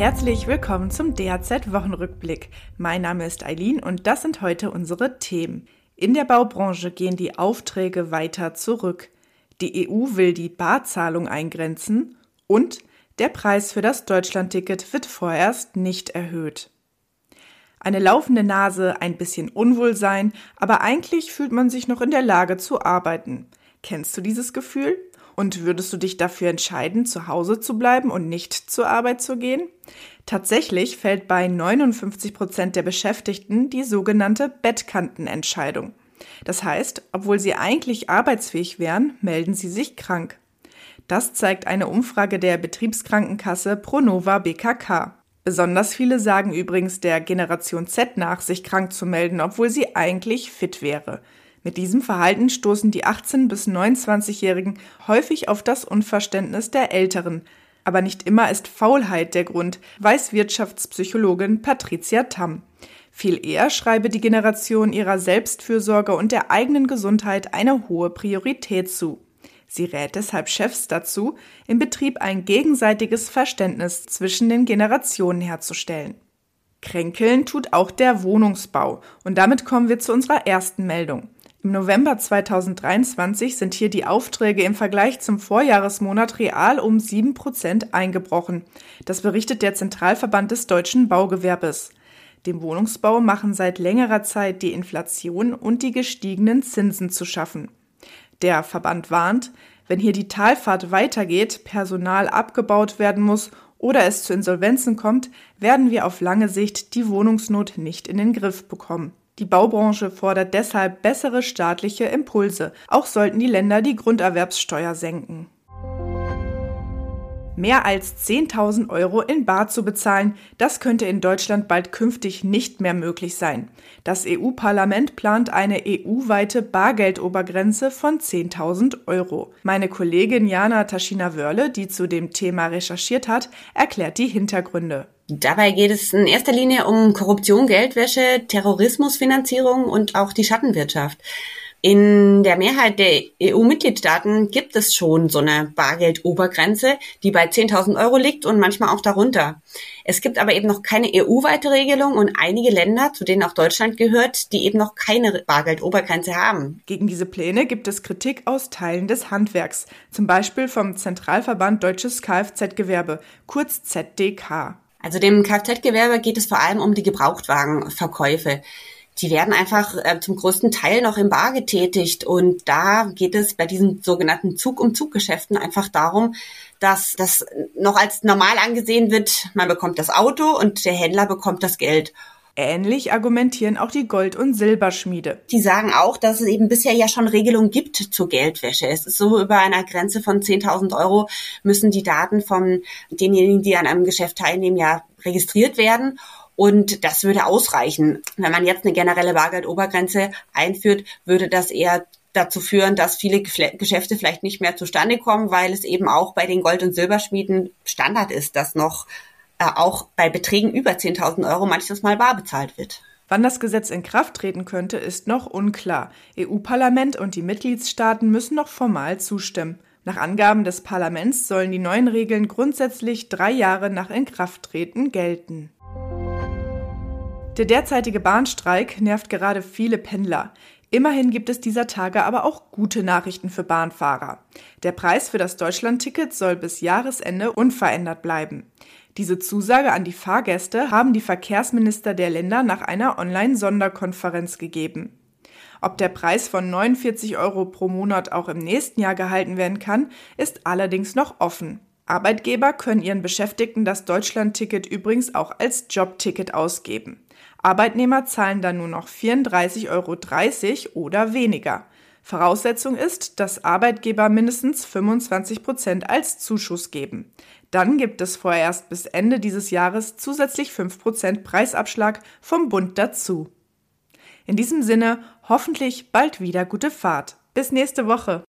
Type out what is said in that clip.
Herzlich willkommen zum DAZ-Wochenrückblick. Mein Name ist Eileen und das sind heute unsere Themen. In der Baubranche gehen die Aufträge weiter zurück. Die EU will die Barzahlung eingrenzen und der Preis für das Deutschlandticket wird vorerst nicht erhöht. Eine laufende Nase, ein bisschen Unwohlsein, aber eigentlich fühlt man sich noch in der Lage zu arbeiten. Kennst du dieses Gefühl? Und würdest du dich dafür entscheiden, zu Hause zu bleiben und nicht zur Arbeit zu gehen? Tatsächlich fällt bei 59 Prozent der Beschäftigten die sogenannte Bettkantenentscheidung. Das heißt, obwohl sie eigentlich arbeitsfähig wären, melden sie sich krank. Das zeigt eine Umfrage der Betriebskrankenkasse Pronova BKK. Besonders viele sagen übrigens der Generation Z nach, sich krank zu melden, obwohl sie eigentlich fit wäre. Mit diesem Verhalten stoßen die 18- bis 29-Jährigen häufig auf das Unverständnis der Älteren. Aber nicht immer ist Faulheit der Grund, weiß Wirtschaftspsychologin Patricia Tamm. Viel eher schreibe die Generation ihrer Selbstfürsorge und der eigenen Gesundheit eine hohe Priorität zu. Sie rät deshalb Chefs dazu, im Betrieb ein gegenseitiges Verständnis zwischen den Generationen herzustellen. Kränkeln tut auch der Wohnungsbau. Und damit kommen wir zu unserer ersten Meldung. Im November 2023 sind hier die Aufträge im Vergleich zum Vorjahresmonat real um sieben Prozent eingebrochen. Das berichtet der Zentralverband des deutschen Baugewerbes. Dem Wohnungsbau machen seit längerer Zeit die Inflation und die gestiegenen Zinsen zu schaffen. Der Verband warnt, wenn hier die Talfahrt weitergeht, Personal abgebaut werden muss oder es zu Insolvenzen kommt, werden wir auf lange Sicht die Wohnungsnot nicht in den Griff bekommen. Die Baubranche fordert deshalb bessere staatliche Impulse. Auch sollten die Länder die Grunderwerbssteuer senken. Mehr als 10.000 Euro in Bar zu bezahlen, das könnte in Deutschland bald künftig nicht mehr möglich sein. Das EU-Parlament plant eine EU-weite Bargeldobergrenze von 10.000 Euro. Meine Kollegin Jana Taschina-Wörle, die zu dem Thema recherchiert hat, erklärt die Hintergründe. Dabei geht es in erster Linie um Korruption, Geldwäsche, Terrorismusfinanzierung und auch die Schattenwirtschaft. In der Mehrheit der EU-Mitgliedstaaten gibt es schon so eine Bargeldobergrenze, die bei 10.000 Euro liegt und manchmal auch darunter. Es gibt aber eben noch keine EU-weite Regelung und einige Länder, zu denen auch Deutschland gehört, die eben noch keine Bargeldobergrenze haben. Gegen diese Pläne gibt es Kritik aus Teilen des Handwerks, zum Beispiel vom Zentralverband Deutsches Kfz-Gewerbe, kurz ZDK. Also dem Kfz-Gewerbe geht es vor allem um die Gebrauchtwagenverkäufe die werden einfach äh, zum größten Teil noch im Bar getätigt. Und da geht es bei diesen sogenannten Zug-um-Zug-Geschäften einfach darum, dass das noch als normal angesehen wird. Man bekommt das Auto und der Händler bekommt das Geld. Ähnlich argumentieren auch die Gold- und Silberschmiede. Die sagen auch, dass es eben bisher ja schon Regelungen gibt zur Geldwäsche. Es ist so, über einer Grenze von 10.000 Euro müssen die Daten von denjenigen, die an einem Geschäft teilnehmen, ja registriert werden. Und das würde ausreichen. Wenn man jetzt eine generelle Bargeldobergrenze einführt, würde das eher dazu führen, dass viele Geschäfte vielleicht nicht mehr zustande kommen, weil es eben auch bei den Gold- und Silberschmieden Standard ist, dass noch äh, auch bei Beträgen über 10.000 Euro manches Mal bar bezahlt wird. Wann das Gesetz in Kraft treten könnte, ist noch unklar. EU-Parlament und die Mitgliedstaaten müssen noch formal zustimmen. Nach Angaben des Parlaments sollen die neuen Regeln grundsätzlich drei Jahre nach Inkrafttreten gelten. Der derzeitige Bahnstreik nervt gerade viele Pendler. Immerhin gibt es dieser Tage aber auch gute Nachrichten für Bahnfahrer. Der Preis für das Deutschlandticket soll bis Jahresende unverändert bleiben. Diese Zusage an die Fahrgäste haben die Verkehrsminister der Länder nach einer Online-Sonderkonferenz gegeben. Ob der Preis von 49 Euro pro Monat auch im nächsten Jahr gehalten werden kann, ist allerdings noch offen. Arbeitgeber können ihren Beschäftigten das Deutschlandticket übrigens auch als Jobticket ausgeben. Arbeitnehmer zahlen dann nur noch 34,30 Euro oder weniger. Voraussetzung ist, dass Arbeitgeber mindestens 25 Prozent als Zuschuss geben. Dann gibt es vorerst bis Ende dieses Jahres zusätzlich 5 Prozent Preisabschlag vom Bund dazu. In diesem Sinne hoffentlich bald wieder gute Fahrt. Bis nächste Woche.